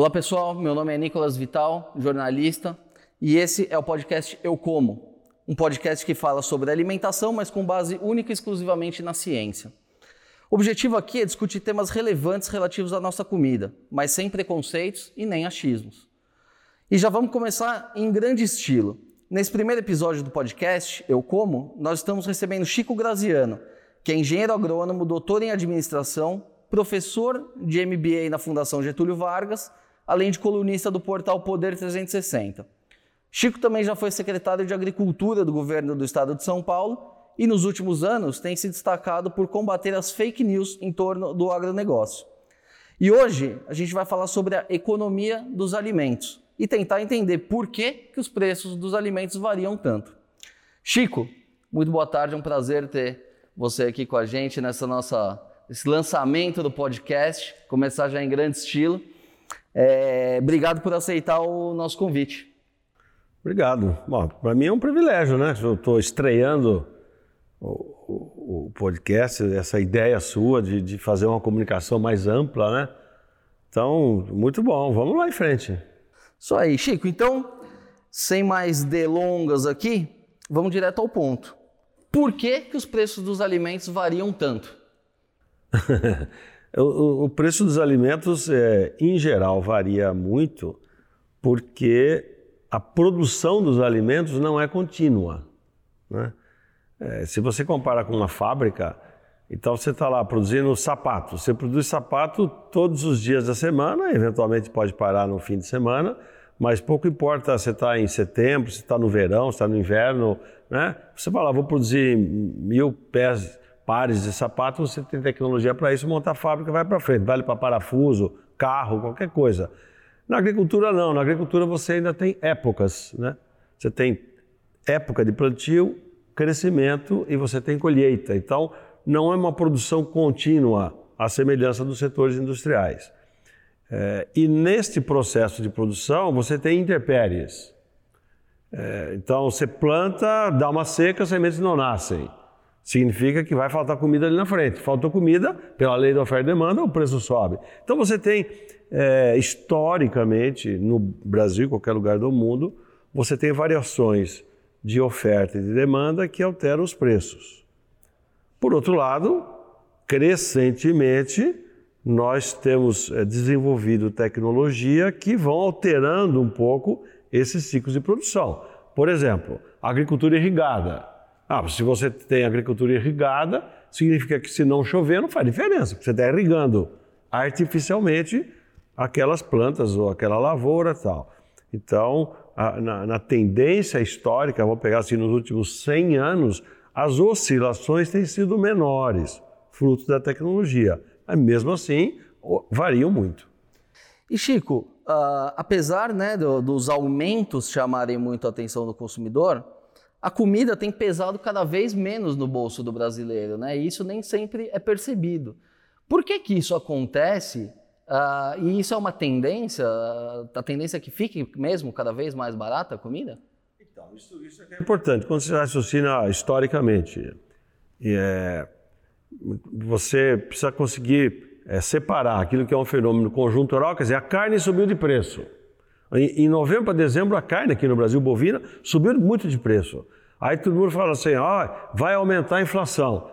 Olá pessoal, meu nome é Nicolas Vital, jornalista, e esse é o podcast Eu Como, um podcast que fala sobre alimentação, mas com base única e exclusivamente na ciência. O objetivo aqui é discutir temas relevantes relativos à nossa comida, mas sem preconceitos e nem achismos. E já vamos começar em grande estilo. Nesse primeiro episódio do podcast, Eu Como, nós estamos recebendo Chico Graziano, que é engenheiro agrônomo, doutor em administração, professor de MBA na Fundação Getúlio Vargas, além de colunista do portal Poder 360. Chico também já foi secretário de Agricultura do governo do estado de São Paulo e nos últimos anos tem se destacado por combater as fake news em torno do agronegócio. E hoje a gente vai falar sobre a economia dos alimentos e tentar entender por que, que os preços dos alimentos variam tanto. Chico, muito boa tarde, é um prazer ter você aqui com a gente nessa nossa esse lançamento do podcast, começar já em grande estilo. É, obrigado por aceitar o nosso convite. Obrigado. Bom, para mim é um privilégio, né? Eu estou estreando o, o, o, podcast, essa ideia sua de, de fazer uma comunicação mais ampla, né? Então, muito bom. Vamos lá em frente. Isso aí, Chico. Então, sem mais delongas aqui, vamos direto ao ponto. Por que, que os preços dos alimentos variam tanto? o, o, preço dos alimentos, é, em geral, varia muito porque a produção dos alimentos não é contínua. Né? É, se você compara com uma fábrica, então você está lá produzindo sapato. Você produz sapato todos os dias da semana, eventualmente pode parar no fim de semana, mas pouco importa se está em setembro, se está no verão, se está no inverno. Né? Você fala, vou produzir mil pés pares de sapato, você tem tecnologia para isso, monta a fábrica, vai para frente, vale para parafuso, carro, qualquer coisa. Na agricultura não, na agricultura você ainda tem épocas, né? Você tem época de plantio, crescimento e você tem colheita. Então, não é uma produção contínua, à semelhança dos setores industriais. É, e neste processo de produção, você tem intempéries. É, então, você planta, dá uma seca, as sementes não nascem significa que vai faltar comida ali na frente. Faltou comida, pela lei da oferta e demanda, o preço sobe. Então você tem, é, historicamente, no Brasil, qualquer lugar do mundo, você tem variações de oferta e de demanda que alteram os preços. Por outro lado, crescentemente, nós temos é, desenvolvido tecnologia que vão alterando um pouco esses ciclos de produção. Por exemplo, agricultura irrigada. Ah, se você tem agricultura irrigada, significa que se não chover não faz diferença, porque você está irrigando artificialmente aquelas plantas ou aquela lavoura tal. Então, a, na, na, tendência histórica, vamos pegar assim, nos últimos 100 anos, as oscilações têm sido menores, fruto da tecnologia. Mas mesmo assim, variam muito. E Chico, uh, apesar né, do, dos aumentos chamarem muito a atenção do consumidor, a comida tem pesado cada vez menos no bolso do brasileiro, né? E isso nem sempre é percebido. Por que que isso acontece? Uh, e isso é uma tendência? A tendência é que fique mesmo cada vez mais barata a comida? Então, isso, isso é, é importante. Quando você raciocina historicamente, é, você precisa conseguir é, separar aquilo que é um fenômeno conjuntural, quer dizer, a carne subiu de preço. Em, novembro para dezembro, a carne aqui no Brasil, bovina, subiu muito de preço. Aí todo mundo fala assim: ah, vai aumentar a inflação.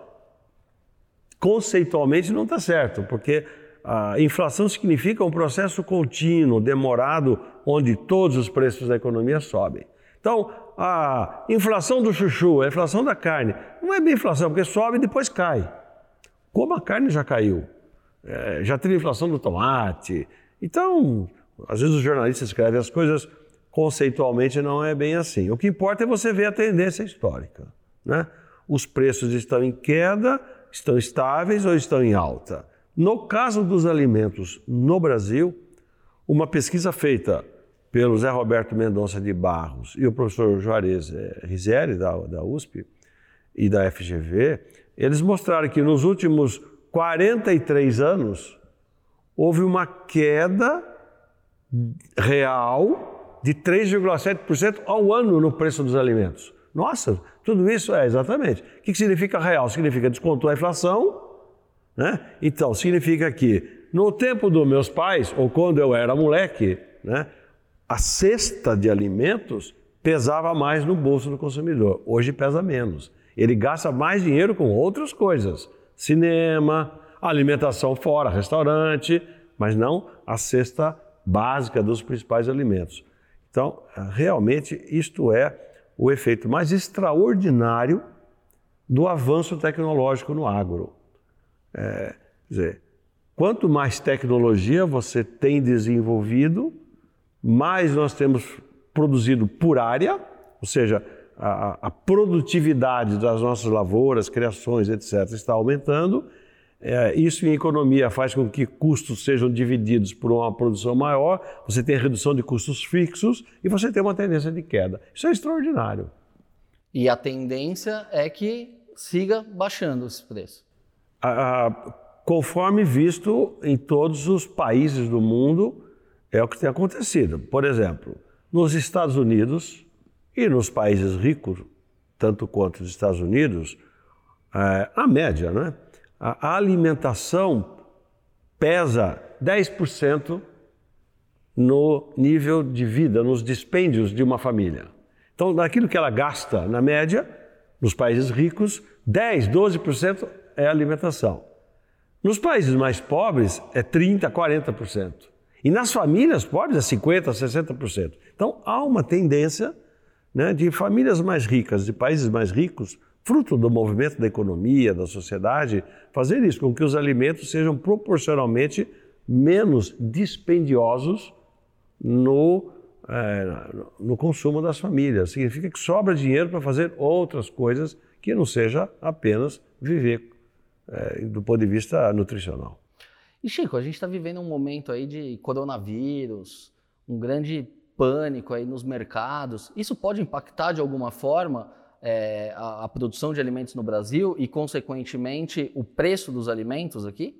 Conceitualmente não está certo, porque a inflação significa um processo contínuo, demorado, onde todos os preços da economia sobem. Então, a inflação do chuchu, a inflação da carne, não é bem inflação, porque sobe e depois cai. Como a carne já caiu, é, já teve inflação do tomate. Então, às vezes os jornalistas escrevem as coisas conceitualmente não é bem assim. O que importa é você ver a tendência histórica. Né? Os preços estão em queda, estão estáveis ou estão em alta. No caso dos alimentos no Brasil, uma pesquisa feita pelo Zé Roberto Mendonça de Barros e o professor Juarez eh, Rizeri, da USP e da FGV, eles mostraram que nos últimos 43 anos houve uma queda real de 3,7% ao ano no preço dos alimentos. Nossa, tudo isso é exatamente. O que significa real? Significa descontou a inflação, né? Então, significa que no tempo dos meus pais, ou quando eu era moleque, né, a cesta de alimentos pesava mais no bolso do consumidor. Hoje pesa menos. Ele gasta mais dinheiro com outras coisas: cinema, alimentação fora, restaurante, mas não a cesta básica dos principais alimentos. Então, realmente, isto é o efeito mais extraordinário do avanço tecnológico no agro. É, quer dizer, quanto mais tecnologia você tem desenvolvido, mais nós temos produzido por área, ou seja, a, a produtividade das nossas lavouras, criações, etc., está aumentando. É, isso em economia faz com que custos sejam divididos por uma produção maior, você tem redução de custos fixos e você tem uma tendência de queda. Isso é extraordinário. E a tendência é que siga baixando esse preço. Conforme visto em todos os países do mundo, é o que tem acontecido. Por exemplo, nos Estados Unidos e nos países ricos, tanto quanto os Estados Unidos, é, a média, né? A alimentação pesa 10% no nível de vida, nos dispêndios de uma família. Então, daquilo que ela gasta, na média, nos países ricos, 10, 12% é alimentação. Nos países mais pobres, é 30%, 40%. E nas famílias pobres, é 50%, 60%. Então, há uma tendência né, de famílias mais ricas, de países mais ricos, fruto do movimento da economia, da sociedade, fazer isso, com que os alimentos sejam proporcionalmente menos dispendiosos no, é, no consumo das famílias. Significa que sobra dinheiro para fazer outras coisas que não seja apenas viver é, do ponto de vista nutricional. E Chico, a gente está vivendo um momento aí de coronavírus, um grande pânico aí nos mercados. Isso pode impactar de alguma forma é, a, a, produção de alimentos no Brasil e, consequentemente, o preço dos alimentos aqui?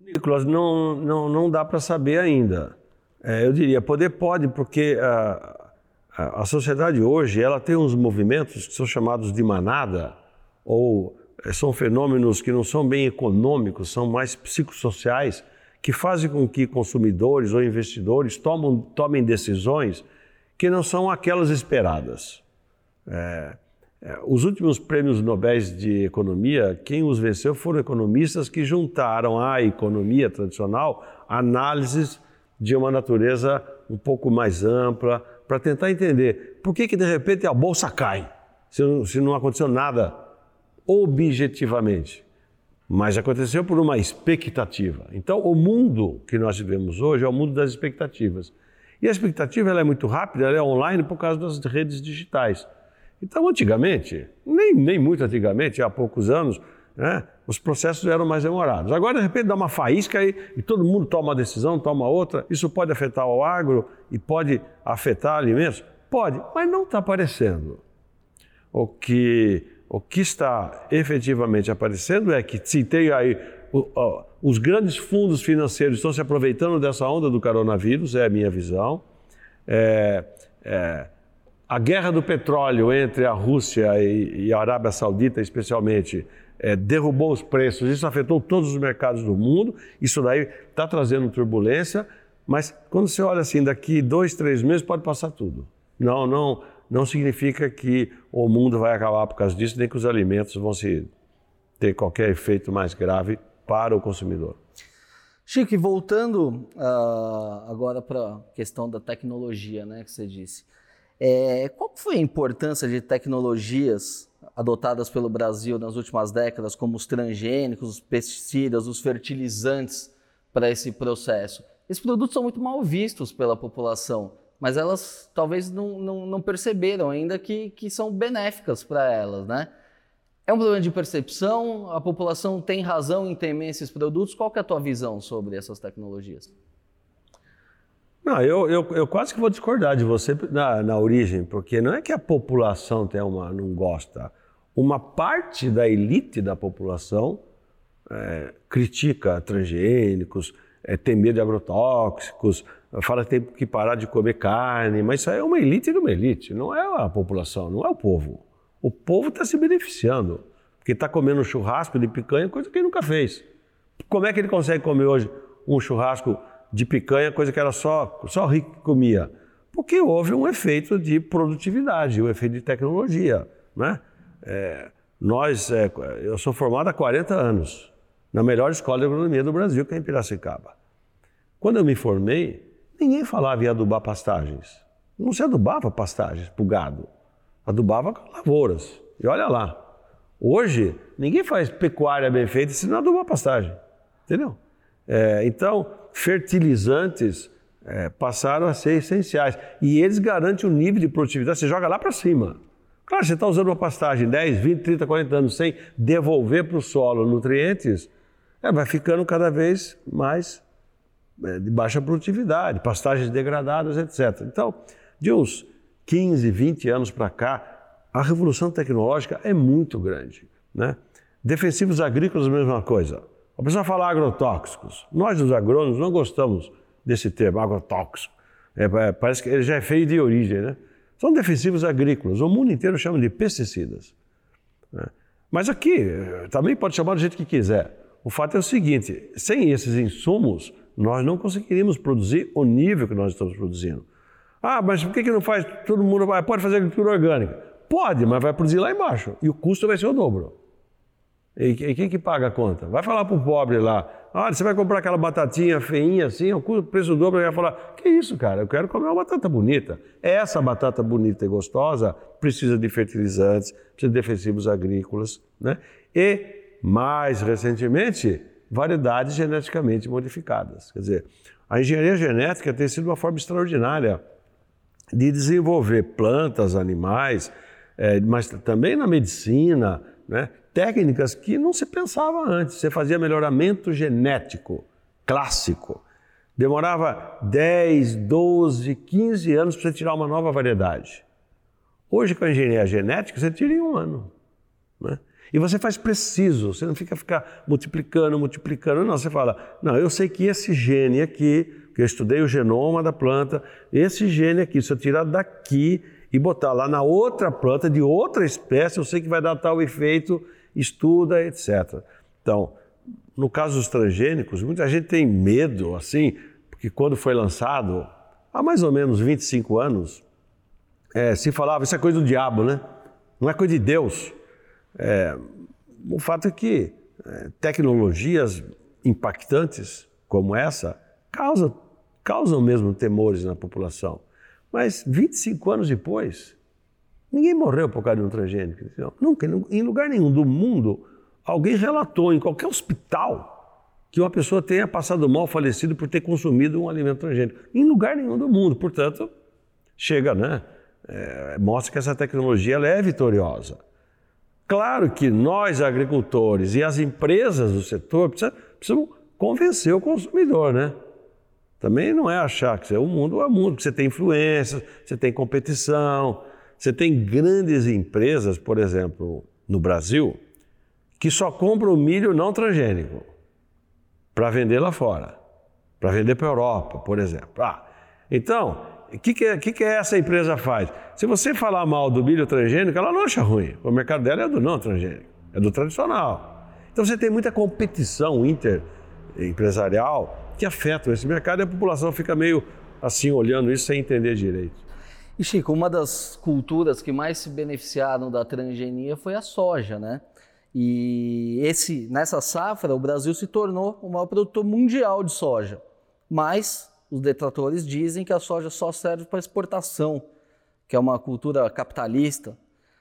Nicolas, não, não, não dá para saber ainda. É, eu diria, poder pode, porque a, a, a, sociedade hoje ela tem uns movimentos que são chamados de manada, ou é, são fenômenos que não são bem econômicos, são mais psicossociais, que fazem com que consumidores ou investidores tomam, tomem decisões que não são aquelas esperadas. É, é, os últimos prêmios Nobel de Economia, quem os venceu foram economistas que juntaram à economia tradicional análises de uma natureza um pouco mais ampla, para tentar entender por que, que de repente a bolsa cai, se não, se não aconteceu nada objetivamente. Mas aconteceu por uma expectativa. Então, o mundo que nós vivemos hoje é o mundo das expectativas. E a expectativa ela é muito rápida, ela é online por causa das redes digitais. Então, antigamente, nem, nem muito antigamente, há poucos anos, né, os processos eram mais demorados. Agora, de repente, dá uma faísca aí e todo mundo toma uma decisão, toma outra. Isso pode afetar o agro e pode afetar alimentos? Pode, mas não está aparecendo. O que, o que está efetivamente aparecendo é que tem aí os grandes fundos financeiros estão se aproveitando dessa onda do coronavírus, é a minha visão. É, é, a guerra do petróleo entre a Rússia e, a Arábia Saudita, especialmente, é, derrubou os preços. Isso afetou todos os mercados do mundo. Isso daí está trazendo turbulência. Mas quando você olha assim, daqui dois, três meses pode passar tudo. Não, não, não significa que o mundo vai acabar por causa disso, nem que os alimentos vão se ter qualquer efeito mais grave para o consumidor. Chico, voltando uh, agora para a questão da tecnologia, né, que você disse. É, qual foi a importância de tecnologias adotadas pelo Brasil nas últimas décadas, como os transgênicos, os pesticidas, os fertilizantes, para esse processo? Esses produtos são muito mal vistos pela população, mas elas talvez não, não, não perceberam ainda que, que são benéficas para elas, né? É um problema de percepção? A população tem razão em temer esses produtos? Qual é a tua visão sobre essas tecnologias? Não, eu, eu, eu, quase que vou discordar de você na, na origem, porque não é que a população tem uma, não gosta. Uma parte da elite da população é, critica transgênicos, é, tem medo de agrotóxicos, fala que tem que parar de comer carne, mas isso aí é uma elite de uma elite, não é a população, não é o povo. O povo está se beneficiando, porque está comendo churrasco de picanha, coisa que ele nunca fez. Como é que ele consegue comer hoje um churrasco de picanha, coisa que era só, só rico que comia? Porque houve um efeito de produtividade, um efeito de tecnologia. Né? É, nós, é, eu sou formado há 40 anos, na melhor escola de agronomia do Brasil, que é em Piracicaba. Quando eu me formei, ninguém falava em adubar pastagens. Não se adubava pastagens para o gado, adubava lavouras. E olha lá, hoje ninguém faz pecuária bem feita se não adubar pastagem, entendeu? É, então, fertilizantes é, passaram a ser essenciais. E eles garantem o nível de produtividade, você joga lá para cima. Claro, você está usando uma pastagem 10, 20, 30, 40 anos sem devolver para o solo nutrientes, é, vai ficando cada vez mais é, de baixa produtividade, pastagens degradadas, etc. Então, de uns 15, 20 anos para cá, a revolução tecnológica é muito grande. Né? Defensivos agrícolas, mesma coisa. A pessoa fala agrotóxicos. Nós, os agrônomos, não gostamos desse termo, agrotóxico. É, é parece que ele já é feio de origem, né? São defensivos agrícolas. O mundo inteiro chama de pesticidas. Né? Mas aqui, também pode chamar do jeito que quiser. O fato é o seguinte: sem esses insumos, nós não conseguiríamos produzir o nível que nós estamos produzindo. Ah, mas por que, que não faz? Todo mundo pode fazer agricultura orgânica? Pode, mas vai produzir lá embaixo. E o custo vai ser o dobro. E, e quem que paga a conta? Vai falar para o pobre lá, olha, você vai comprar aquela batatinha feinha assim, o preço do dobro, ele vai falar, que isso, cara, eu quero comer uma batata bonita. Essa batata bonita e gostosa precisa de fertilizantes, precisa de defensivos agrícolas, né? E, mais recentemente, variedades geneticamente modificadas. Quer dizer, a engenharia genética tem sido uma forma extraordinária de desenvolver plantas, animais, é, mas também na medicina, né? Técnicas que não se pensava antes. Você fazia melhoramento genético clássico. Demorava 10, 12, 15 anos para você tirar uma nova variedade. Hoje, com a engenharia genética, você tira em um ano. Né? E você faz preciso, você não fica ficar multiplicando, multiplicando. Não, você fala, não, eu sei que esse gene aqui, que eu estudei o genoma da planta, esse gene aqui, se eu tirar daqui e botar lá na outra planta de outra espécie, eu sei que vai dar tal efeito estuda, etc. Então, no caso dos transgênicos, muita gente tem medo, assim, porque quando foi lançado, há mais ou menos 25 anos, é, se falava, isso é coisa do diabo, né? Não é coisa de Deus. É, o fato é que é, tecnologias impactantes como essa causam, causam mesmo temores na população. Mas 25 anos depois, Ninguém morreu por causa de um transgênico. Nunca, em lugar nenhum do mundo, alguém relatou em qualquer hospital que uma pessoa tenha passado mal, falecido por ter consumido um alimento transgênico. Em lugar nenhum do mundo. Portanto, chega, né? É, mostra que essa tecnologia é vitoriosa. Claro que nós, agricultores e as empresas do setor precisam, convencer o consumidor, né? Também não é achar que o mundo é o mundo, que você tem influência, você tem competição, você tem grandes empresas, por exemplo, no Brasil, que só compram milho não transgênico para vender lá fora, para vender para a Europa, por exemplo. Ah, então, o que, que, que, que essa empresa faz? Se você falar mal do milho transgênico, ela não acha ruim. O mercado dela é do não transgênico, é do tradicional. Então você tem muita competição interempresarial que afeta esse mercado e a população fica meio assim olhando isso sem entender direito. E Chico, uma das culturas que mais se beneficiaram da transgenia foi a soja, né? E esse, nessa safra, o Brasil se tornou o maior produtor mundial de soja. Mas os detratores dizem que a soja só serve para exportação, que é uma cultura capitalista.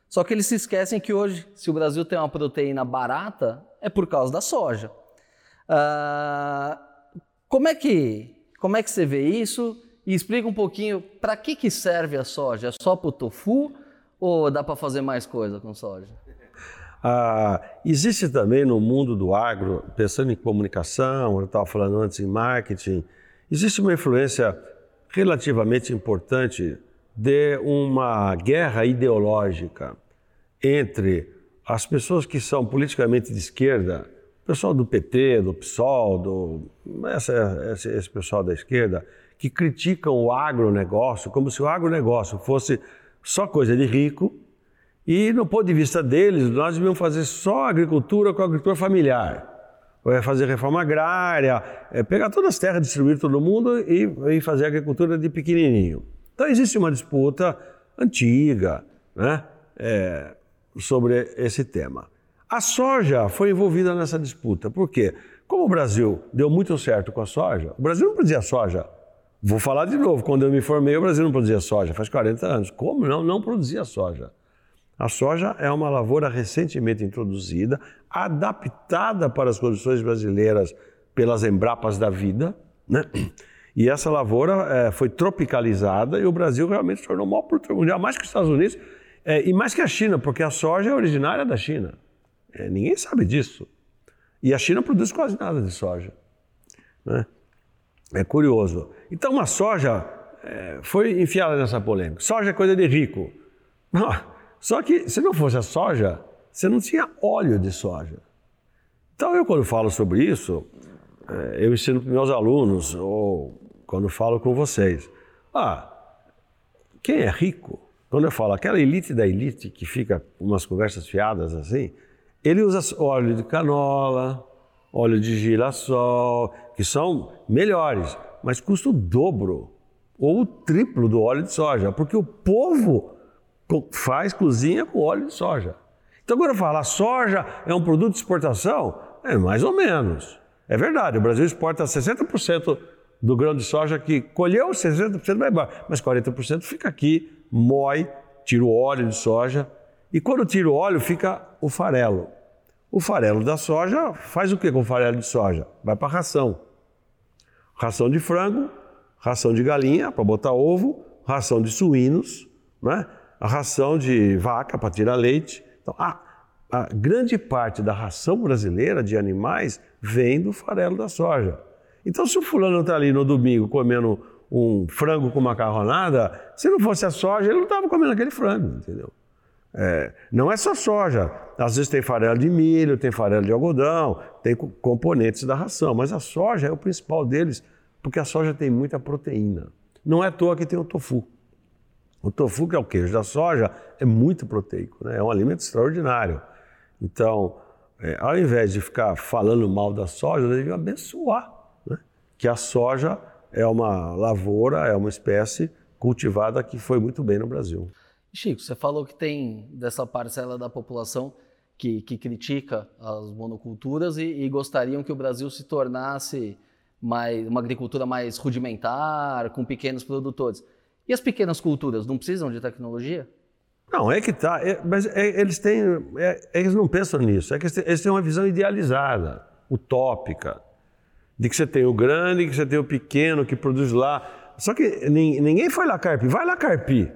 Só que eles se esquecem que hoje, se o Brasil tem uma proteína barata, é por causa da soja. Ah, como, é que, como é que você vê isso? E explica um pouquinho para que, que serve a soja. É só para o tofu ou dá para fazer mais coisa com soja? Ah, existe também no mundo do agro, pensando em comunicação, eu estava falando antes em marketing, existe uma influência relativamente importante de uma guerra ideológica entre as pessoas que são politicamente de esquerda, o pessoal do PT, do PSOL, do, essa, esse, esse pessoal da esquerda, que criticam o agronegócio como se o agronegócio fosse só coisa de rico e, no ponto de vista deles, nós devíamos fazer só agricultura com agricultura familiar. é fazer reforma agrária, é pegar todas as terras, distribuir todo mundo e, e fazer agricultura de pequenininho. Então existe uma disputa antiga né, é, sobre esse tema. A soja foi envolvida nessa disputa. Por quê? Como o Brasil deu muito certo com a soja, o Brasil não produzia soja. Vou falar de novo, quando eu me formei, o Brasil não produzia soja, faz 40 anos. Como não? Não produzia soja. A soja é uma lavoura recentemente introduzida, adaptada para as condições brasileiras pelas embrapas da vida, né? E essa lavoura é, foi tropicalizada e o Brasil realmente se tornou maior produtor mundial, mais que os Estados Unidos é, e mais que a China, porque a soja é originária da China. É, ninguém sabe disso. E a China produz quase nada de soja. Né? É curioso. Então, a soja é, foi enfiada nessa polêmica. Soja é coisa de rico. Não, só que se não fosse a soja, você não tinha óleo de soja. Então eu quando falo sobre isso, é, eu ensino para meus alunos, ou quando falo com vocês, ah, quem é rico, quando eu falo aquela elite da elite que fica umas conversas fiadas assim, ele usa óleo de canola, óleo de girassol, que são melhores, mas custa o dobro ou o triplo do óleo de soja, porque o povo faz cozinha com óleo de soja. Então, quando eu falo a soja é um produto de exportação, é mais ou menos. É verdade, o Brasil exporta 60% do grão de soja que colheu, 60% vai embora, mas 40% fica aqui, moe, tira o óleo de soja, e quando tira o óleo fica o farelo. O farelo da soja faz o que com o farelo de soja? Vai para ração. Ração de frango, ração de galinha para botar ovo, ração de suínos, né? a ração de vaca para tirar leite. Então, a, a grande parte da ração brasileira de animais vem do farelo da soja. Então, se o fulano está ali no domingo comendo um frango com macarronada, se não fosse a soja, ele não estava comendo aquele frango, entendeu? É, não é só soja. Às vezes tem farelo de milho, tem farelo de algodão, tem componentes da ração, mas a soja é o principal deles, porque a soja tem muita proteína. Não é à toa que tem o tofu. O tofu, que é o queijo da soja, é muito proteico, né? é um alimento extraordinário. Então, é, ao invés de ficar falando mal da soja, devia abençoar né? que a soja é uma lavoura, é uma espécie cultivada que foi muito bem no Brasil. Chico, você falou que tem dessa parcela da população que, que critica as monoculturas e, e gostariam que o Brasil se tornasse mais, uma agricultura mais rudimentar, com pequenos produtores. E as pequenas culturas não precisam de tecnologia? Não, é que tá. É, mas é, eles têm. É, eles não pensam nisso. É que eles têm uma visão idealizada, utópica, de que você tem o grande, que você tem o pequeno que produz lá. Só que ninguém foi lá carpir. Vai lá carpir.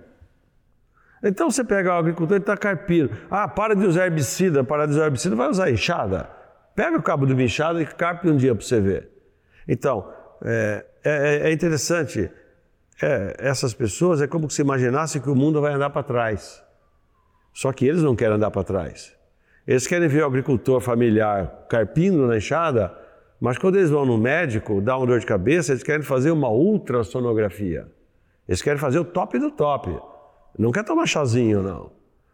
Então você pega o agricultor e está carpindo. Ah, para de usar herbicida, para de usar herbicida, vai usar enxada. Pega o cabo do enxada e carpe um dia para você ver. Então, é, é, é interessante é, essas pessoas é como se imaginasse que o mundo vai andar para trás. Só que eles não querem andar para trás. Eles querem ver o agricultor familiar carpindo na enxada, mas quando eles vão no médico, dá uma dor de cabeça, eles querem fazer uma ultrassonografia. Eles querem fazer o top do top. Não quer tomar chazinho, não.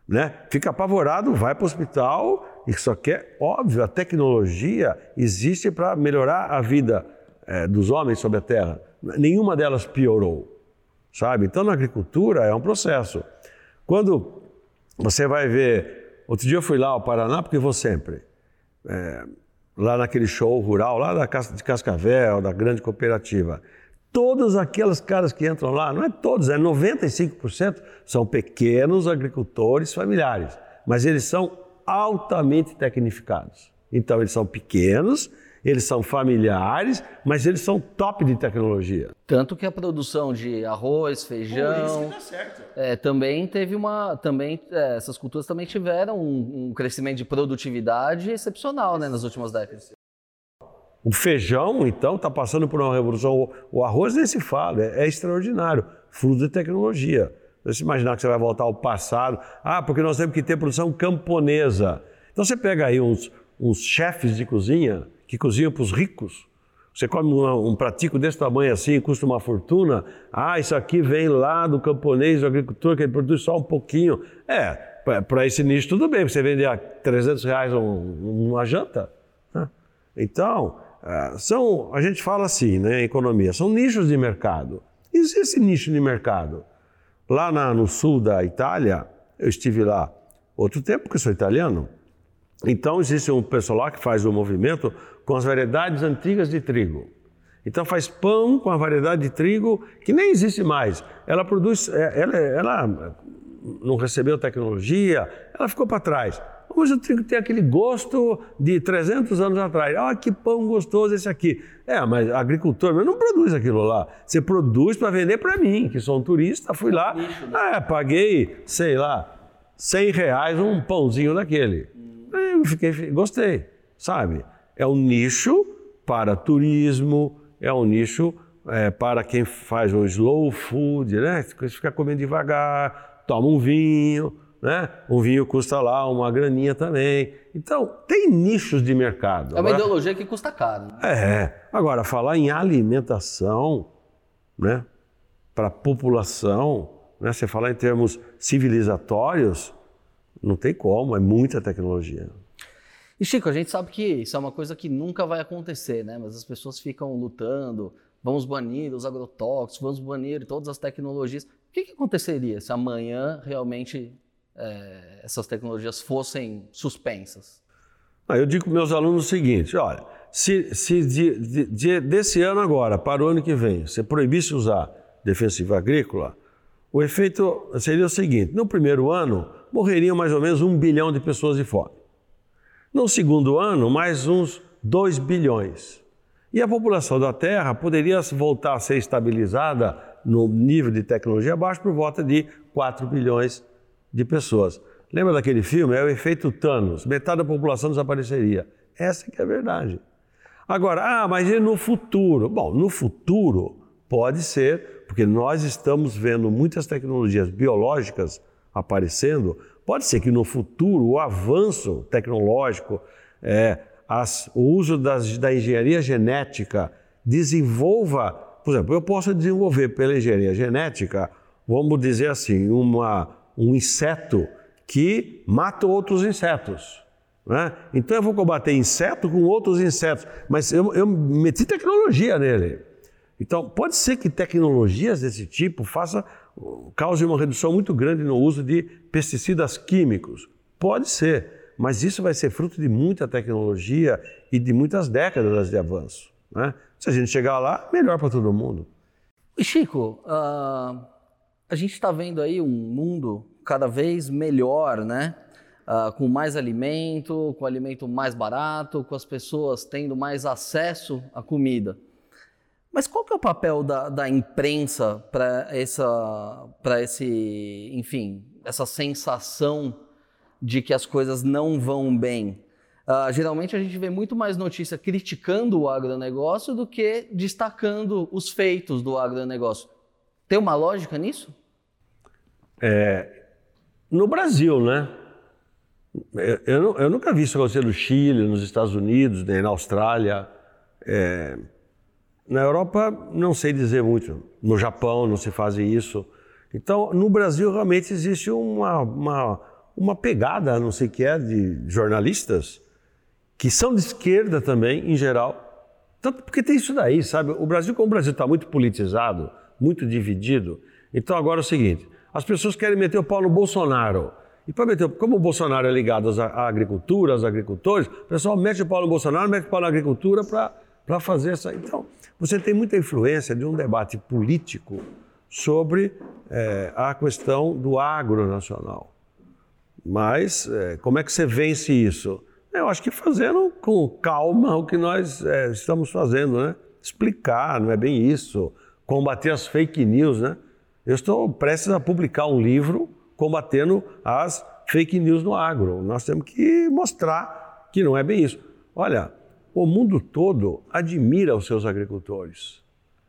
Né? Fica apavorado, vai para o hospital e só quer, óbvio, a tecnologia existe para melhorar a vida é, dos homens sobre a terra. Nenhuma delas piorou, sabe? Então, na agricultura é um processo. Quando você vai ver. Outro dia eu fui lá ao Paraná, porque vou sempre. É, lá naquele show rural, lá da, de Cascavel, da grande cooperativa. Todos aqueles caras que entram lá, não é todos, é 95%, são pequenos agricultores familiares, mas eles são altamente tecnificados. Então, eles são pequenos, eles são familiares, mas eles são top de tecnologia. Tanto que a produção de arroz, feijão, é, também teve uma, também é, essas culturas também tiveram um, um crescimento de produtividade excepcional, né, nas últimas décadas. O feijão, então, está passando por uma revolução. O arroz nem se fala, é, é extraordinário, fruto de tecnologia. Você imaginar que você vai voltar ao passado, ah, porque nós temos que ter produção camponesa. Então você pega aí uns, uns chefes de cozinha que cozinham para os ricos. Você come um, um pratico desse tamanho assim, custa uma fortuna. Ah, isso aqui vem lá do camponês, do agricultor, que ele produz só um pouquinho. É, para esse nicho tudo bem, você vende a 300 reais uma janta. Né? Então, são, a gente fala assim, né, economia, são nichos de mercado. Existe nicho de mercado. Lá na, no sul da Itália, eu estive lá outro tempo, porque sou italiano. Então, existe um pessoal lá que faz o um movimento com as variedades antigas de trigo. Então, faz pão com a variedade de trigo que nem existe mais. Ela produz, é, ela, ela não recebeu tecnologia, ela ficou para trás. Hoje o trigo tem aquele gosto de 300 anos atrás. Ah, que pão gostoso esse aqui. É, mas agricultor não produz aquilo lá. Você produz para vender para mim, que sou um turista, fui lá, né? é, paguei, sei lá, 100 reais um pãozinho daquele. Eu fiquei, gostei, sabe? É um nicho para turismo, é um nicho é, para quem faz o slow food, né? Fica comendo devagar, toma um vinho, né? Um vinho custa lá uma graninha também. Então, tem nichos de mercado. É uma Agora, ideologia que custa caro. Né? É. Agora, falar em alimentação, né? Para a população, né? Você falar em termos civilizatórios, não tem como, é muita tecnologia. E Chico, a gente sabe que isso é uma coisa que nunca vai acontecer, né? Mas as pessoas ficam lutando, vamos banir os agrotóxicos, vamos banir todas as tecnologias. O que, que aconteceria se amanhã realmente é, essas tecnologias fossem suspensas? Ah, eu digo para meus alunos o seguinte: olha, se, se de, de, de, desse ano agora para o ano que vem você proibisse usar defensivo agrícola, o efeito seria o seguinte: no primeiro ano morreriam mais ou menos um bilhão de pessoas de fome. No segundo ano, mais uns 2 bilhões. E a população da Terra poderia voltar a ser estabilizada no nível de tecnologia abaixo por volta de 4 bilhões de pessoas. Lembra daquele filme? É o efeito Thanos. Metade da população desapareceria. Essa que é a verdade. Agora, ah, mas e no futuro? Bom, no futuro pode ser, porque nós estamos vendo muitas tecnologias biológicas aparecendo. Pode ser que no futuro o avanço tecnológico, é, as, o uso das, da engenharia genética desenvolva, por exemplo, eu posso desenvolver pela engenharia genética, vamos dizer assim, uma, um inseto que mata outros insetos. Né? Então eu vou combater inseto com outros insetos, mas eu, eu meti tecnologia nele. Então pode ser que tecnologias desse tipo faça, cause uma redução muito grande no uso de pesticidas químicos. Pode ser, mas isso vai ser fruto de muita tecnologia e de muitas décadas de avanço. Né? Se a gente chegar lá, melhor para todo mundo. Chico, uh a gente está vendo aí um mundo cada vez melhor, né? Uh, com mais alimento, com alimento mais barato, com as pessoas tendo mais acesso à comida. Mas qual que é o papel da, da imprensa para essa, para esse, enfim, essa sensação de que as coisas não vão bem? Uh, geralmente a gente vê muito mais notícia criticando o agronegócio do que destacando os feitos do agronegócio. Tem uma lógica nisso? É, no Brasil, né? Eu, eu, eu, nunca vi isso acontecer no Chile, nos Estados Unidos, nem na Austrália. É, na Europa, não sei dizer muito. No Japão, não se faz isso. Então, no Brasil, realmente existe uma, uma, uma pegada, não sei o que é, de jornalistas que são de esquerda também, em geral. Tanto porque tem isso daí, sabe? O Brasil, como o Brasil está muito politizado, muito dividido, então agora é o seguinte: as pessoas querem meter o pau no Bolsonaro. E para meter, como o Bolsonaro é ligado à agricultura, aos agricultores, o pessoal mete o pau no Bolsonaro, mete o pau na agricultura para fazer essa. Então, você tem muita influência de um debate político sobre é, a questão do agro nacional. Mas é, como é que você vence isso? Eu acho que fazendo com calma o que nós é, estamos fazendo, né? Explicar, não é bem isso. Combater as fake news, né? Eu estou prestes a publicar um livro combatendo as fake news no agro. Nós temos que mostrar que não é bem isso. Olha, o mundo todo admira os seus agricultores.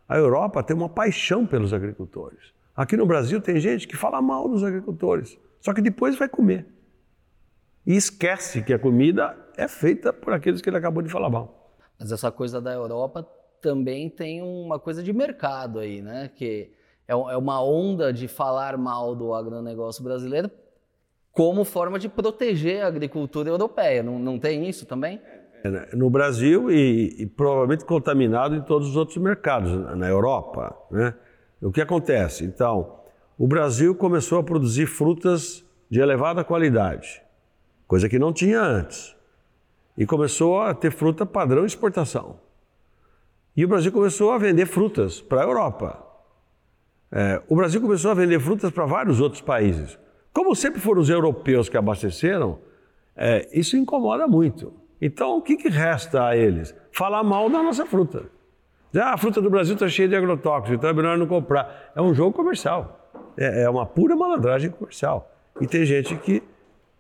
A Europa tem uma paixão pelos agricultores. Aqui no Brasil tem gente que fala mal dos agricultores, só que depois vai comer. E esquece que a comida é feita por aqueles que ele acabou de falar mal. Mas essa coisa da Europa também tem uma coisa de mercado aí, né? Que é, é uma onda de falar mal do agronegócio brasileiro como forma de proteger a agricultura europeia. Não, não tem isso também? É, É, no Brasil e, e, provavelmente contaminado em todos os outros mercados, na Europa. Né? O que acontece? Então, o Brasil começou a produzir frutas de elevada qualidade, coisa que não tinha antes. E começou a ter fruta padrão exportação. E o Brasil começou a vender frutas para a Europa. É, o Brasil começou a vender frutas para vários outros países. Como sempre foram os europeus que abasteceram, é, isso incomoda muito. Então, o que, que resta a eles? Falar mal da nossa fruta. Ah, a fruta do Brasil está cheia de agrotóxicos, então é melhor não comprar. É um jogo comercial. É, é uma pura malandragem comercial. E tem gente que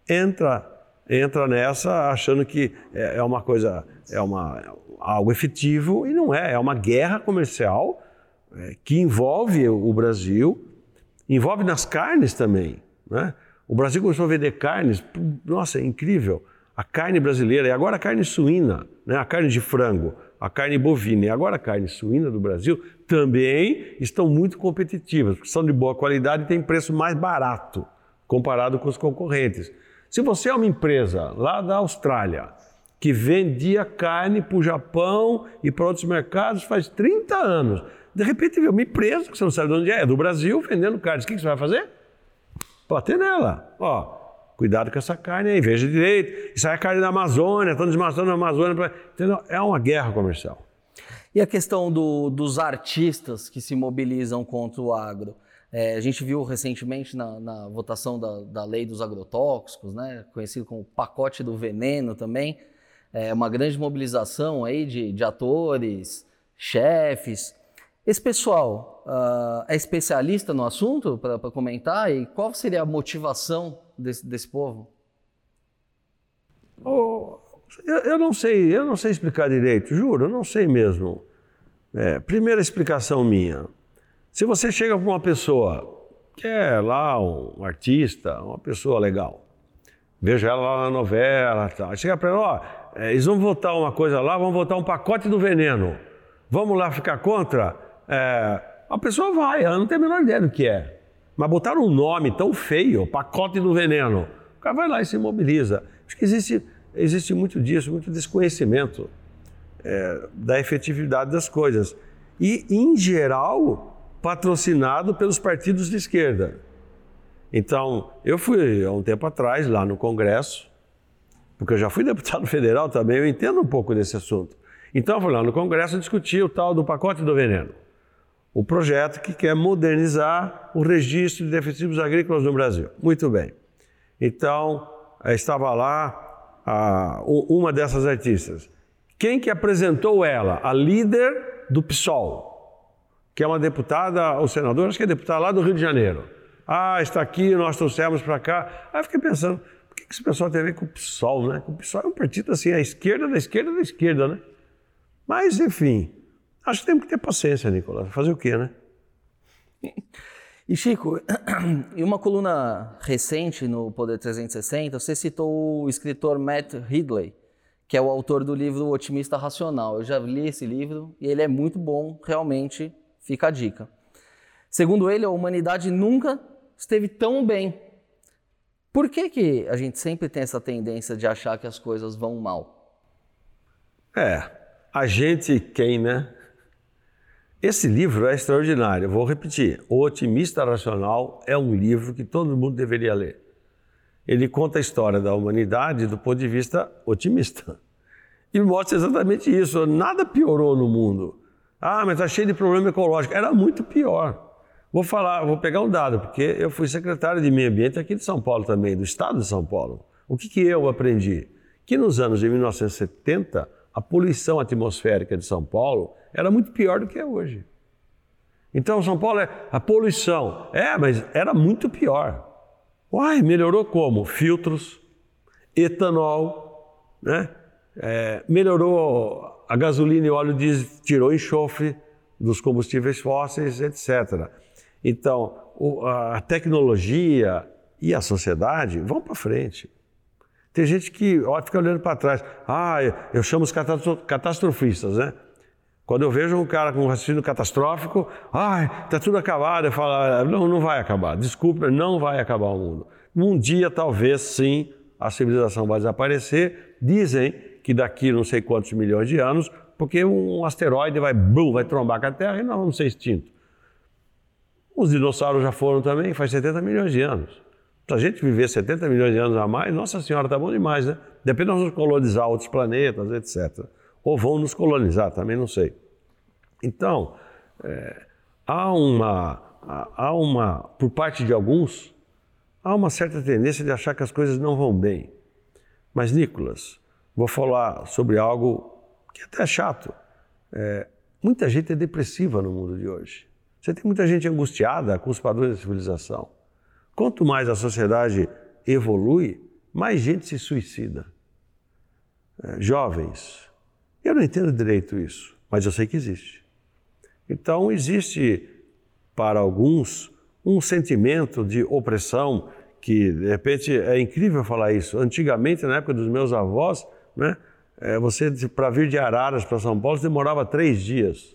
entra entra nessa achando que é, é uma coisa, é uma, algo efetivo e não é. É uma guerra comercial é, que envolve o Brasil, envolve nas carnes também. Né? O Brasil começou a vender carnes, nossa, é incrível a carne brasileira e agora a carne suína, né? a carne de frango, a carne bovina e agora a carne suína do Brasil também estão muito competitivas, porque são de boa qualidade e têm preço mais barato comparado com os concorrentes. Se você é uma empresa lá da Austrália que vendia carne para o Japão e para outros mercados faz 30 anos, de repente vê uma empresa que você não sabe de onde é, é do Brasil, vendendo carne, o que você vai fazer? Bater nela. Ó, Cuidado com essa carne aí, veja direito. Isso aí é carne da Amazônia, estão desmatando a Amazônia. Pra... Entendeu? É uma guerra comercial. E a questão do, dos artistas que se mobilizam contra o agro? É, a gente viu recentemente na, na votação da, da, lei dos agrotóxicos, né, conhecido como pacote do veneno também, é uma grande mobilização aí de, de atores, chefes. Esse pessoal uh, é especialista no assunto para comentar e qual seria a motivação desse, desse povo? Oh, eu, eu, não sei, eu não sei explicar direito, juro, eu não sei mesmo. É, primeira explicação minha. Se você chega para uma pessoa que é lá um artista, uma pessoa legal, veja ela lá na novela, tá. chega para ela, ó, é, eles vão votar uma coisa lá, vão votar um pacote do veneno. Vamos lá ficar contra? É, a pessoa vai, ela não tem a menor ideia do que é. Mas botaram um nome tão feio, pacote do veneno. O cara vai lá e se mobiliza. Acho que existe, existe muito disso, muito desconhecimento é, da efetividade das coisas. E, em geral, patrocinado pelos partidos de esquerda. Então, eu fui há um tempo atrás lá no Congresso, porque eu já fui deputado federal também, eu entendo um pouco desse assunto. Então, eu fui lá no Congresso discutir o tal do pacote do veneno o projeto que quer modernizar o registro de defensivos agrícolas no Brasil. Muito bem. Então, eh, estava lá a, uma dessas artistas. Quem que apresentou ela? A líder do PSOL, que é uma deputada, ou senadora, acho que é deputada lá do Rio de Janeiro. Ah, está aqui, nós trouxemos para cá. Aí eu fiquei pensando, por que esse pessoal tem a ver com o PSOL, né? O PSOL é um partido assim, a esquerda da esquerda da esquerda, né? Mas, enfim, Acho que temos que ter paciência, Nicolas. Fazer o quê, né? E Chico, em uma coluna recente no Poder 360, você citou o escritor Matt Ridley, que é o autor do livro O Otimista Racional. Eu já li esse livro e ele é muito bom, realmente fica a dica. Segundo ele, a humanidade nunca esteve tão bem. Por que, que a gente sempre tem essa tendência de achar que as coisas vão mal? É, a gente quem, né? Esse livro é extraordinário. vou repetir: O Otimista Racional é um livro que todo mundo deveria ler. Ele conta a história da humanidade do ponto de vista otimista. E mostra exatamente isso. Nada piorou no mundo. Ah, mas está cheio de problema ecológico. Era muito pior. Vou falar, vou pegar um dado, porque eu fui secretário de Meio Ambiente aqui de São Paulo também, do estado de São Paulo. O que, que eu aprendi? Que nos anos de 1970, a poluição atmosférica de São Paulo era muito pior do que é hoje. Então, São Paulo é a poluição. É, mas era muito pior. Uai, melhorou como? Filtros, etanol, né? É, melhorou a gasolina e óleo diesel, tirou enxofre dos combustíveis fósseis, etc. Então, a tecnologia e a sociedade vão para frente. Tem gente que ó, fica olhando para trás. Ah, eu chamo os catastrofistas, né? Quando eu vejo um cara com um raciocínio catastrófico, ai, está tudo acabado, eu falo, ah, não, não vai acabar, desculpe, não vai acabar o mundo. Um dia, talvez, sim, a civilização vai desaparecer. Dizem que daqui não sei quantos milhões de anos, porque um asteroide vai, bum, vai trombar com a Terra e nós vamos ser extintos. Os dinossauros já foram também, faz 70 milhões de anos. Se a gente viver 70 milhões de anos a mais, nossa senhora, tá bom demais, né? Depende de nós colonizar outros planetas, etc. Ou vão nos colonizar, também não sei. Então, é, há uma, há uma, por parte de alguns, há uma certa tendência de achar que as coisas não vão bem. Mas, Nicolas, vou falar sobre algo que é até chato. É, muita gente é depressiva no mundo de hoje. Você tem muita gente angustiada com os padrões da civilização. Quanto mais a sociedade evolui, mais gente se suicida. É, jovens, eu não entendo direito isso, mas eu sei que existe. Então, existe para alguns um sentimento de opressão que, de repente, é incrível falar isso. Antigamente, na época dos meus avós, né, é, você, para vir de Araras para São Paulo, demorava três dias.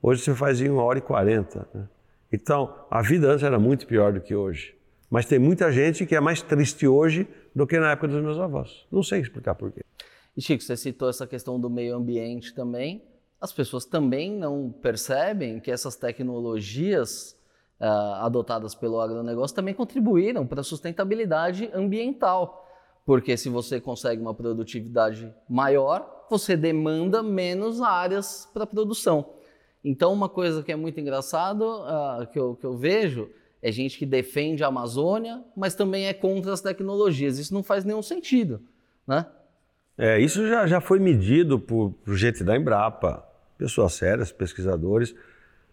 Hoje você faz em uma hora e quarenta. Né? Então, a vida antes era muito pior do que hoje. Mas tem muita gente que é mais triste hoje do que na época dos meus avós. Não sei explicar por quê. E Chico, você citou essa questão do meio ambiente também. As pessoas também não percebem que essas tecnologias uh, adotadas pelo agronegócio também contribuíram para a sustentabilidade ambiental. Porque se você consegue uma produtividade maior, você demanda menos áreas para produção. Então, uma coisa que é muito engraçado, uh, que, eu, que eu vejo, é gente que defende a Amazônia, mas também é contra as tecnologias. Isso não faz nenhum sentido, né? É, isso já, já foi medido por, por gente da Embrapa, pessoas sérias, pesquisadores,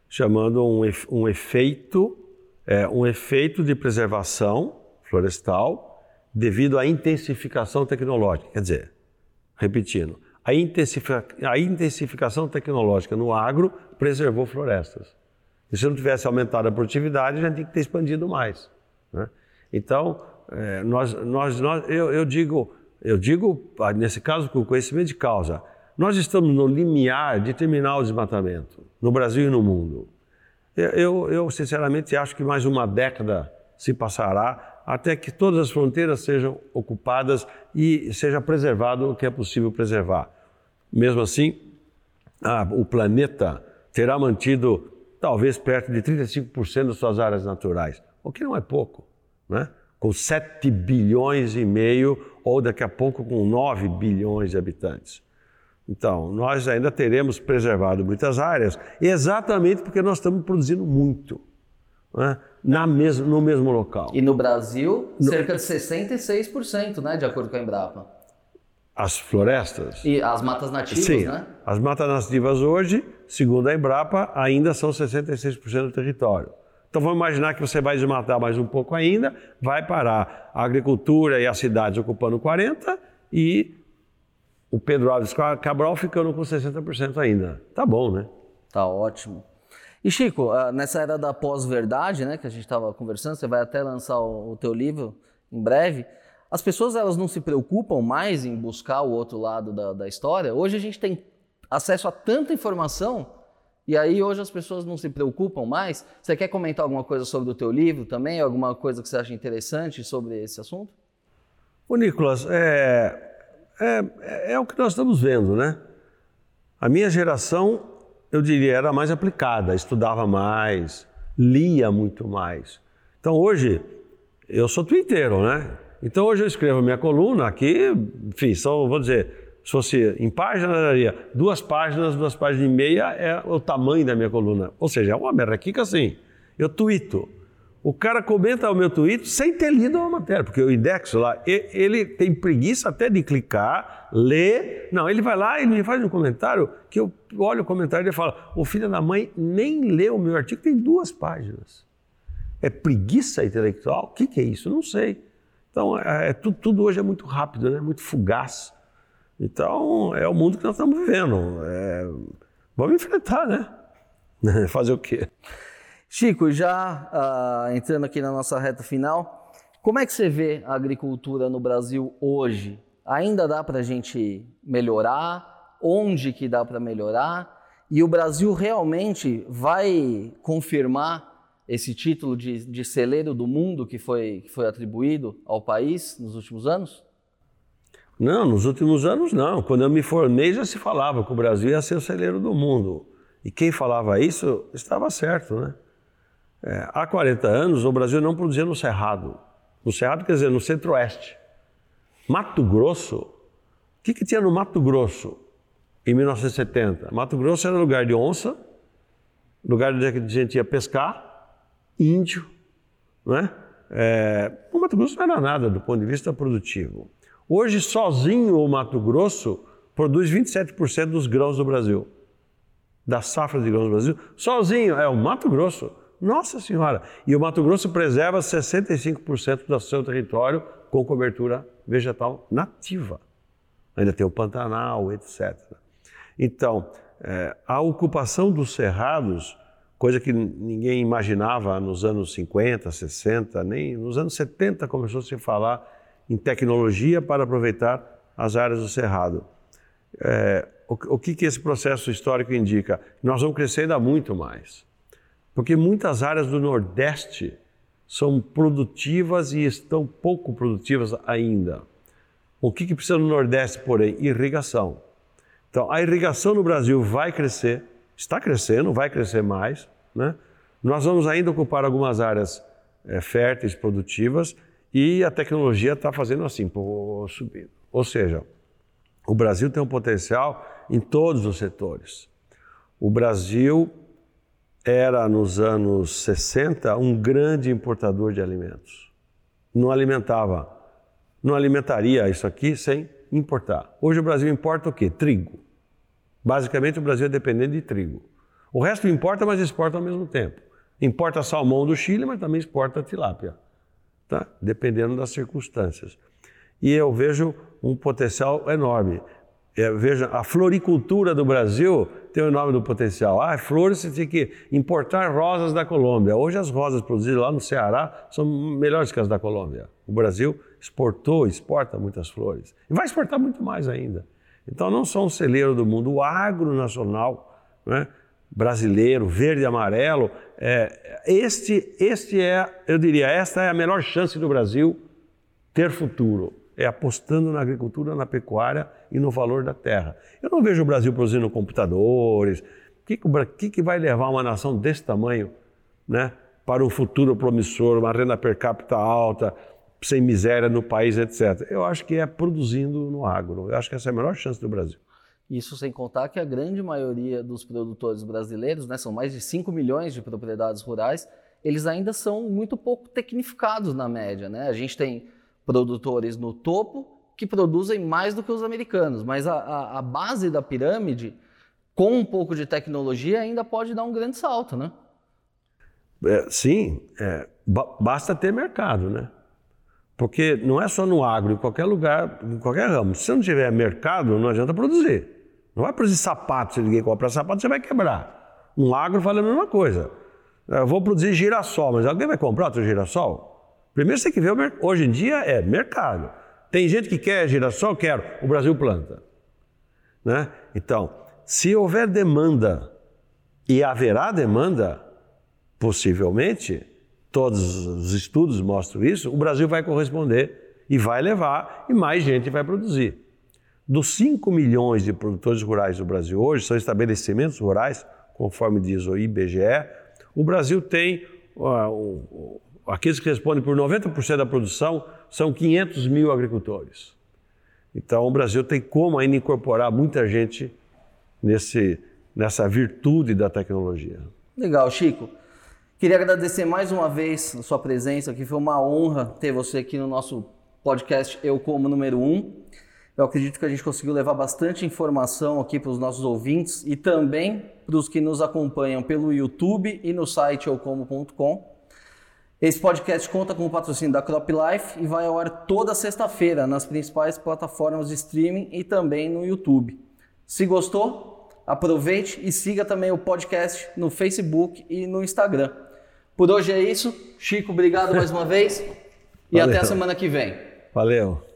chamando um, um efeito, é, um efeito de preservação florestal devido à intensificação tecnológica. Quer dizer, repetindo, a, intensific, a intensificação tecnológica no agro preservou florestas. E se não tivesse aumentado a produtividade, a gente tinha que ter expandido mais. Né? Então, é, nós, nós, nós, eu, eu, digo, eu digo, ah, nesse caso, com conhecimento de causa, nós estamos no limiar de terminar o desmatamento, no Brasil e no mundo. Eu, eu, sinceramente, acho que mais uma década se passará até que todas as fronteiras sejam ocupadas e seja preservado o que é possível preservar. Mesmo assim, o planeta terá mantido talvez perto de 35% das suas áreas naturais, o que não é pouco, né? com 7 bilhões e meio ou daqui a pouco com 9 bilhões de habitantes. Então, nós ainda teremos preservado muitas áreas, exatamente porque nós estamos produzindo muito. Né? Na mesmo, no mesmo local. E no Brasil, cerca de 66%, né, de acordo com a Embrapa. As florestas? E as matas nativas, Sim, né? As matas nativas hoje, segundo a Embrapa, ainda são 66% do território. Então vamos imaginar que você vai desmatar mais um pouco ainda, vai parar a agricultura e as cidades ocupando 40% e o Pedro Alves Cabral ficando com 60% ainda. Tá bom, né? Tá ótimo. E Chico, ah, nessa era da pós-verdade, né, que a gente estava conversando, você vai até lançar o, teu livro em breve. As pessoas elas não se preocupam mais em buscar o outro lado da, da história. Hoje a gente tem acesso a tanta informação e aí hoje as pessoas não se preocupam mais. Você quer comentar alguma coisa sobre o teu livro também? Alguma coisa que você acha interessante sobre esse assunto? Ô Nicolas, é, é, é, é o que nós estamos vendo, né? A minha geração, eu diria, era mais aplicada, estudava mais, lia muito mais. Então hoje, eu sou twitteiro, né? Então hoje eu escrevo minha coluna aqui, enfim, são, vou dizer, se fosse em página, daria duas páginas, duas páginas e meia é o tamanho da minha coluna. Ou seja, é uma merrequica assim. Eu tuito. O cara comenta o meu tweet sem ter lido a matéria, porque o indexo lá, ele tem preguiça até de clicar, ler. Não, ele vai lá e me faz um comentário que eu olho o comentário e ele fala: o filho da mãe nem leu o meu artigo, tem duas páginas. É preguiça intelectual? O que, que é isso? Não sei. Então, é, é, tudo, tudo, hoje é muito rápido, né? muito fugaz. Então, é o mundo que nós estamos vivendo. É, vamos enfrentar, né? Fazer o quê? Chico, já uh, entrando aqui na nossa reta final, como é que você vê a agricultura no Brasil hoje? Ainda dá para a gente melhorar? Onde que dá para melhorar? E o Brasil realmente vai confirmar esse título de, de celeiro do mundo que foi, que foi atribuído ao país nos últimos anos? Não, nos últimos anos não. Quando eu me formei já se falava que o Brasil ia ser o celeiro do mundo. E quem falava isso estava certo, né? É, há 40 anos o Brasil não produzia no Cerrado. No Cerrado quer dizer no Centro-Oeste. Mato Grosso, o que, que tinha no Mato Grosso em 1970? Mato Grosso era lugar de onça, lugar onde a gente ia pescar, índio, né? É, o Mato Grosso não era nada do ponto de vista produtivo. Hoje, sozinho, o Mato Grosso produz 27% dos grãos do Brasil, da safra de grãos do Brasil. Sozinho, é o Mato Grosso. Nossa Senhora! E o Mato Grosso preserva 65% do seu território com cobertura vegetal nativa. Ainda tem o Pantanal, etc. Então, é, a ocupação dos cerrados, coisa que ninguém imaginava nos anos 50, 60, nem nos anos 70 começou a se falar em tecnologia para aproveitar as áreas do cerrado. É, o, o que, que esse processo histórico indica? Nós vamos crescer ainda muito mais. Porque muitas áreas do Nordeste são produtivas e estão pouco produtivas ainda. O que, que precisa no Nordeste, porém? Irrigação. Então, a irrigação no Brasil vai crescer, está crescendo, vai crescer mais. Né? Nós vamos ainda ocupar algumas áreas é, férteis, produtivas, e a tecnologia está fazendo assim, pô, subindo. Ou seja, o Brasil tem um potencial em todos os setores. O Brasil era, nos anos 60, um grande importador de alimentos. Não alimentava, não alimentaria isso aqui sem importar. Hoje o Brasil importa o quê? Trigo. Basicamente o Brasil é dependente de trigo. O resto importa, mas exporta ao mesmo tempo. Importa salmão do Chile, mas também exporta tilápia tá? dependendo das circunstâncias. E eu vejo um potencial enorme. Eu vejo a floricultura do Brasil tem nome do potencial. Ah, flores você tem que importar rosas da Colômbia. Hoje as rosas produzidas lá no Ceará são melhores que as da Colômbia. O Brasil exportou, exporta muitas flores. E vai exportar muito mais ainda. Então não só um celeiro do mundo, o agro nacional, né? Brasileiro, verde e amarelo, é, este, este é, eu diria, esta é a melhor chance do Brasil ter futuro. É apostando na agricultura, na pecuária e no valor da terra. Eu não vejo o Brasil produzindo computadores. O que, que, que vai levar uma nação desse tamanho né, para um futuro promissor, uma renda per capita alta, sem miséria no país, etc. Eu acho que é produzindo no agro. Eu acho que essa é a melhor chance do Brasil. Isso sem contar que a grande maioria dos produtores brasileiros, né, são mais de 5 milhões de propriedades rurais, eles ainda são muito pouco tecnificados na média. Né? A gente tem produtores no topo que produzem mais do que os americanos, mas a, a, a base da pirâmide, com um pouco de tecnologia, ainda pode dar um grande salto. Né? É, sim, é, basta ter mercado, né? Porque não é só no agro, em qualquer lugar, em qualquer ramo. Se não tiver mercado, não adianta produzir. Não vai produzir sapato, se ninguém comprar sapato, você vai quebrar. Um agro fala a mesma coisa. Eu vou produzir girassol, mas alguém vai comprar outro girassol? Primeiro você tem que ver, hoje em dia é mercado. Tem gente que quer girassol, quero, o Brasil planta. Né? Então, se houver demanda, e haverá demanda, possivelmente, todos os estudos mostram isso, o Brasil vai corresponder e vai levar, e mais gente vai produzir. Dos 5 milhões de produtores rurais do Brasil hoje, são estabelecimentos rurais, conforme diz o IBGE, o Brasil tem, uh, aqueles que respondem por 90% da produção, são 500 mil agricultores. Então, o Brasil tem como ainda incorporar muita gente nesse, nessa virtude da tecnologia. Legal, Chico. Queria agradecer mais uma vez a sua presença aqui. Foi uma honra ter você aqui no nosso podcast Eu Como número 1. Um. Eu acredito que a gente conseguiu levar bastante informação aqui para os nossos ouvintes e também para os que nos acompanham pelo YouTube e no site eucomo.com. Esse podcast conta com o patrocínio da Crop Life e vai ao ar toda sexta-feira nas principais plataformas de streaming e também no YouTube. Se gostou, aproveite e siga também o podcast no Facebook e no Instagram. Por hoje é isso. Chico, obrigado mais uma vez e Valeu. até a semana que vem. Valeu.